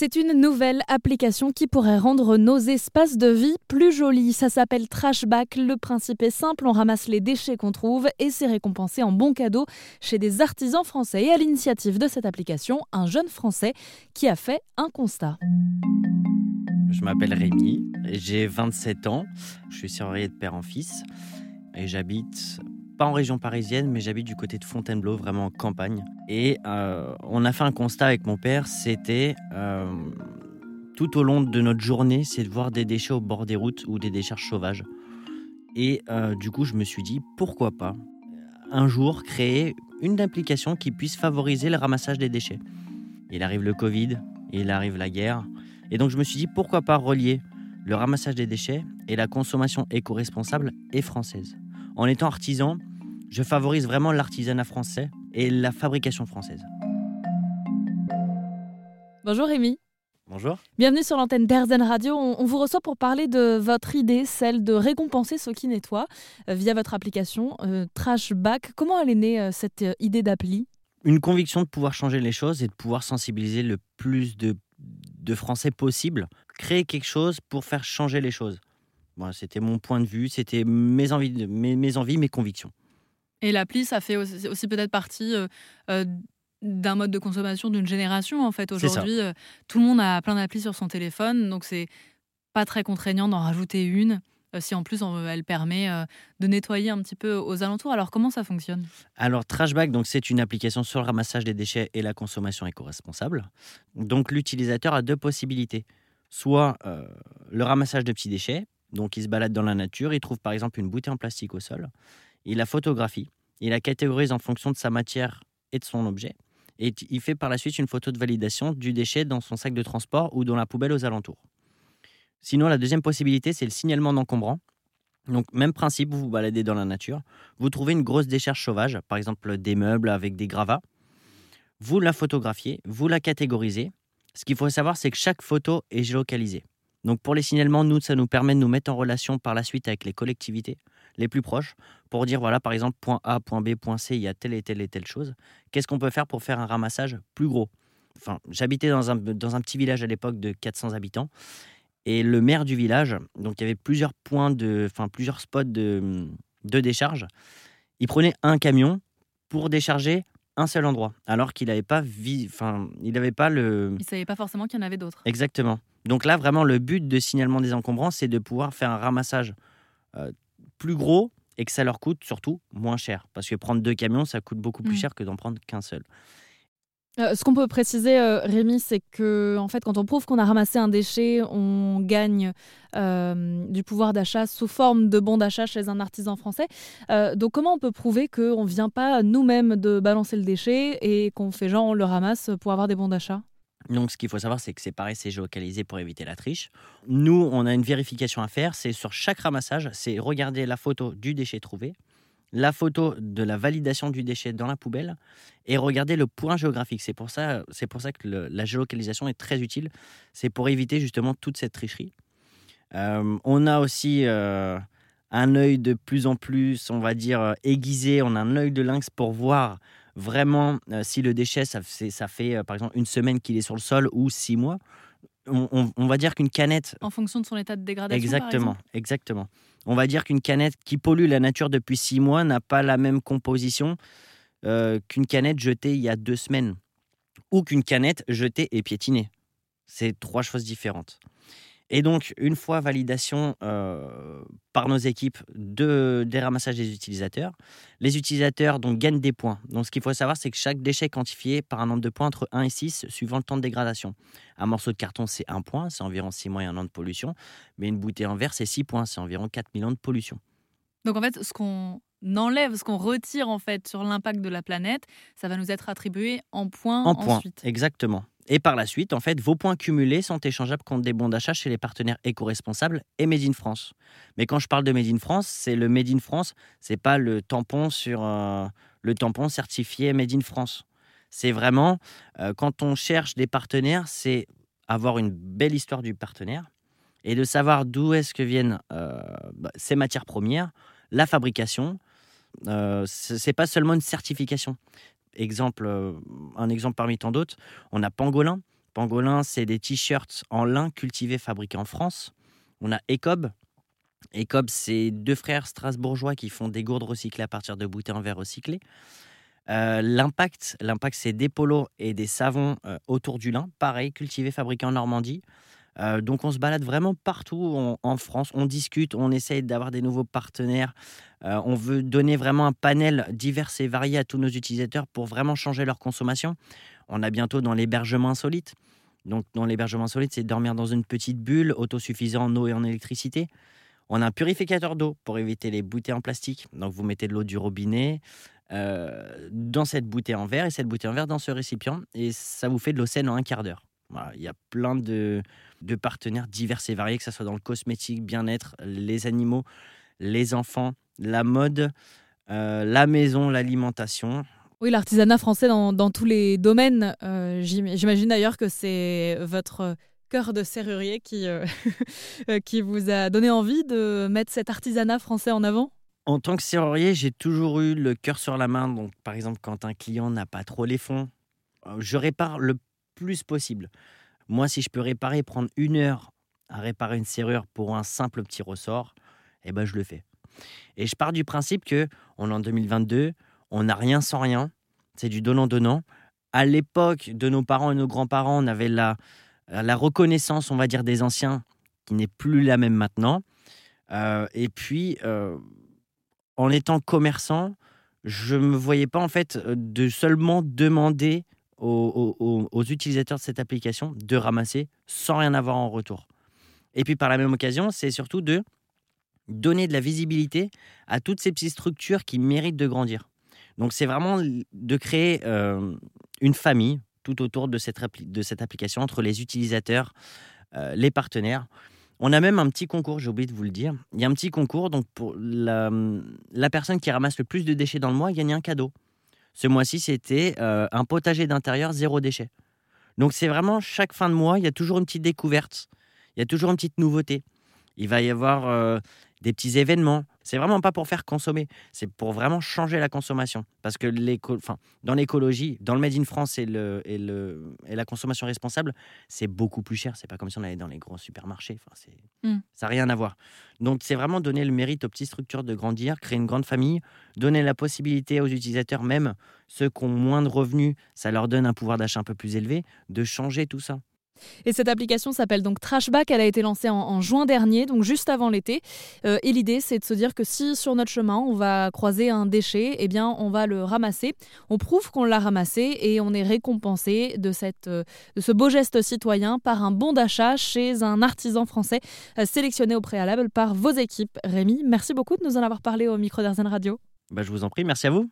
C'est une nouvelle application qui pourrait rendre nos espaces de vie plus jolis. Ça s'appelle Trashback. Le principe est simple, on ramasse les déchets qu'on trouve et c'est récompensé en bons cadeaux chez des artisans français. Et à l'initiative de cette application, un jeune français qui a fait un constat. Je m'appelle Rémi, j'ai 27 ans, je suis serrurier de père en fils et j'habite pas en région parisienne, mais j'habite du côté de Fontainebleau, vraiment en campagne. Et euh, on a fait un constat avec mon père, c'était euh, tout au long de notre journée, c'est de voir des déchets au bord des routes ou des décharges sauvages. Et euh, du coup, je me suis dit, pourquoi pas un jour créer une application qui puisse favoriser le ramassage des déchets. Il arrive le Covid, il arrive la guerre. Et donc je me suis dit, pourquoi pas relier le ramassage des déchets et la consommation éco-responsable et française. En étant artisan, je favorise vraiment l'artisanat français et la fabrication française. Bonjour Rémi. Bonjour. Bienvenue sur l'antenne d'Airzen Radio. On, vous reçoit pour parler de votre idée, celle de récompenser ceux qui nettoient euh, via votre application euh, Trashback. Comment elle est née euh, cette idée d'appli? Une conviction de pouvoir changer les choses et de pouvoir sensibiliser le plus de, Français possible. Créer quelque chose pour faire changer les choses. C'était mon point de vue, c'était mes envies, mes envies, mes convictions. Et l'appli, ça fait aussi, peut-être partie euh, euh, d'un mode de consommation d'une génération. En fait, aujourd'hui, euh, tout le monde a plein d'applis sur son téléphone, donc c'est pas très contraignant d'en rajouter une. Si en plus elle permet de nettoyer un petit peu aux alentours, alors comment ça fonctionne? Alors Trashback, donc c'est une application sur le ramassage des déchets et la consommation éco-responsable. Donc l'utilisateur a deux possibilités soit le ramassage de petits déchets, donc il se balade dans la nature, il trouve par exemple une bouteille en plastique au sol, il la photographie, il la catégorise en fonction de sa matière et de son objet, et il fait par la suite une photo de validation du déchet dans son sac de transport ou dans la poubelle aux alentours. Sinon, la deuxième possibilité, c'est le signalement d'encombrant. Donc, même principe, vous vous baladez dans la nature, vous trouvez une grosse décharge sauvage, par exemple des meubles avec des gravats, vous la photographiez, vous la catégorisez. Ce qu'il faut savoir, c'est que chaque photo est géolocalisée. Donc, pour les signalements, nous, ça nous permet de nous mettre en relation par la suite avec les collectivités les plus proches pour dire voilà, par exemple, point A, point B, point C, il y a telle et telle et telle chose. Qu'est-ce qu'on peut faire pour faire un ramassage plus gros? Enfin, j'habitais dans un, dans un petit village à l'époque de 400 habitants. Et le maire du village, donc il y avait plusieurs points de, enfin plusieurs spots de, de décharge. Il prenait un camion pour décharger un seul endroit, alors qu'il n'avait pas, enfin, il n'avait pas le. Il savait pas forcément qu'il y en avait d'autres. Exactement. Donc là, vraiment, le but de signalement des encombrants, c'est de pouvoir faire un ramassage euh, plus gros et que ça leur coûte surtout moins cher. Parce que prendre deux camions, ça coûte beaucoup plus mmh. cher que d'en prendre qu'un seul. Euh, ce qu'on peut préciser, euh, Rémi, c'est que en fait, quand on prouve qu'on a ramassé un déchet, on gagne euh, du pouvoir d'achat sous forme de bon d'achat chez un artisan français. donc, comment on peut prouver qu'on ne vient pas nous-mêmes de balancer le déchet et qu'on fait genre on le ramasse pour avoir des bons d'achat? Donc, ce qu'il faut savoir, c'est que c'est pareil, c'est géolocalisé pour éviter la triche. Nous, on a une vérification à faire. C'est sur chaque ramassage, c'est regarder la photo du déchet trouvé, la photo de la validation du déchet dans la poubelle et regarder le point géographique. C'est pour ça, c'est pour ça que la géolocalisation est très utile. C'est pour éviter justement toute cette tricherie. Euh, on a aussi euh, un œil de plus en plus, on va dire, euh, aiguisé. On a un œil de lynx pour voir vraiment, euh, si le déchet, ça, ça fait euh, par exemple une semaine qu'il est sur le sol ou six mois, on, va dire qu'une canette. En fonction de son état de dégradation. Exactement, exactement. On va dire qu'une canette qui pollue la nature depuis six mois n'a pas la même composition euh, qu'une canette jetée il y a deux semaines ou qu'une canette jetée et piétinée. C'est trois choses différentes. Et donc, une fois validation euh, par nos équipes de, des ramassages des utilisateurs, les utilisateurs donc, gagnent des points. Donc, ce qu'il faut savoir, c'est que chaque déchet est quantifié par un nombre de points entre 1 et 6 suivant le temps de dégradation. Un morceau de carton, c'est 1 point, c'est environ 6 mois et un an de pollution. Mais une bouteille en verre, c'est 6 points, c'est environ 4000 ans de pollution. Donc, en fait, ce qu'on enlève, ce qu'on retire en fait sur l'impact de la planète, ça va nous être attribué en points en ensuite. Points, exactement. Et par la suite, en fait, vos points cumulés sont échangeables contre des bons d'achat chez les partenaires éco-responsables et Made in France. Mais quand je parle de Made in France, c'est le Made in France, c'est pas le tampon sur euh, le tampon certifié Made in France. C'est vraiment euh, quand on cherche des partenaires, c'est avoir une belle histoire du partenaire et de savoir d'où est-ce que viennent euh, bah, ces matières premières, la fabrication. Euh, c'est pas seulement une certification exemple, euh, un exemple parmi tant d'autres, on a Pangolin. Pangolin, c'est des t-shirts en lin cultivés, fabriqués en France. On a Ecob. Ecob, c'est deux frères strasbourgeois qui font des gourdes recyclées à partir de bouteilles en verre recyclées. Euh, l'impact, l'impact, c'est des polos et des savons euh, autour du lin, pareil, cultivés, fabriqués en Normandie. Donc on se balade vraiment partout en, France, on discute, on essaye d'avoir des nouveaux partenaires, on veut donner vraiment un panel divers et varié à tous nos utilisateurs pour vraiment changer leur consommation. On a bientôt dans l'hébergement insolite. Donc dans l'hébergement insolite, c'est dormir dans une petite bulle autosuffisant en eau et en électricité. On a un purificateur d'eau pour éviter les bouteilles en plastique. Donc vous mettez de l'eau du robinet, euh, dans cette bouteille en verre et cette bouteille en verre dans ce récipient et ça vous fait de l'eau saine en un quart d'heure. il y a plein de, de, partenaires divers et variés, que ce soit dans le cosmétique, bien-être, les animaux, les enfants, la mode, euh, la maison, l'alimentation. Oui, l'artisanat français dans, dans, tous les domaines. Euh, j'imagine d'ailleurs que c'est votre cœur de serrurier qui, qui vous a donné envie de mettre cet artisanat français en avant? En tant que serrurier, j'ai toujours eu le cœur sur la main. Donc, par exemple, quand un client n'a pas trop les fonds, euh, je répare le plus possible. Moi, si je peux réparer, prendre une heure à réparer une serrure pour un simple petit ressort, eh ben, je le fais. Et je pars du principe que on est en 2022, on n'a rien sans rien. C'est du donnant-donnant. À l'époque de nos parents et nos grands-parents, on avait la, la reconnaissance, on va dire, des anciens qui n'est plus la même maintenant. Euh, et puis, euh, en étant commerçant, je ne me voyais pas en fait euh, de seulement demander aux, utilisateurs de cette application de ramasser sans rien avoir en retour. Et puis par la même occasion, c'est surtout de donner de la visibilité à toutes ces petites structures qui méritent de grandir. Donc c'est vraiment de créer euh, une famille tout autour de cette, de cette application entre les utilisateurs, euh, les partenaires. On a même un petit concours, j'ai oublié de vous le dire. Il y a un petit concours, donc pour la, personne qui ramasse le plus de déchets dans le mois gagne un cadeau. Ce mois-ci, c'était euh, un potager d'intérieur zéro déchet. Donc c'est vraiment chaque fin de mois, il y a toujours une petite découverte, il y a toujours une petite nouveauté. Il va y avoir des petits événements. C'est vraiment pas pour faire consommer, c'est pour vraiment changer la consommation. Parce que enfin, dans l'écologie, dans le Made in France et, le, et, le, et la consommation responsable, c'est beaucoup plus cher. C'est pas comme si on allait dans les grands supermarchés. Enfin, mmh. Ça n'a rien à voir. Donc c'est vraiment donner le mérite aux petites structures de grandir, créer une grande famille, donner la possibilité aux utilisateurs, même ceux qui ont moins de revenus, ça leur donne un pouvoir d'achat un peu plus élevé, de changer tout ça. Et cette application s'appelle donc Trashback. Elle a été lancée en, juin dernier, donc juste avant l'été. Euh, et l'idée, c'est de se dire que si sur notre chemin, on va croiser un déchet, eh bien, on va le ramasser. On prouve qu'on l'a ramassé et on est récompensé de, cette, euh, de ce beau geste citoyen par un bon d'achat chez un artisan français euh, sélectionné au préalable par vos équipes. Rémi, merci beaucoup de nous en avoir parlé au micro d'Arzen Radio. Bah, je vous en prie, merci à vous.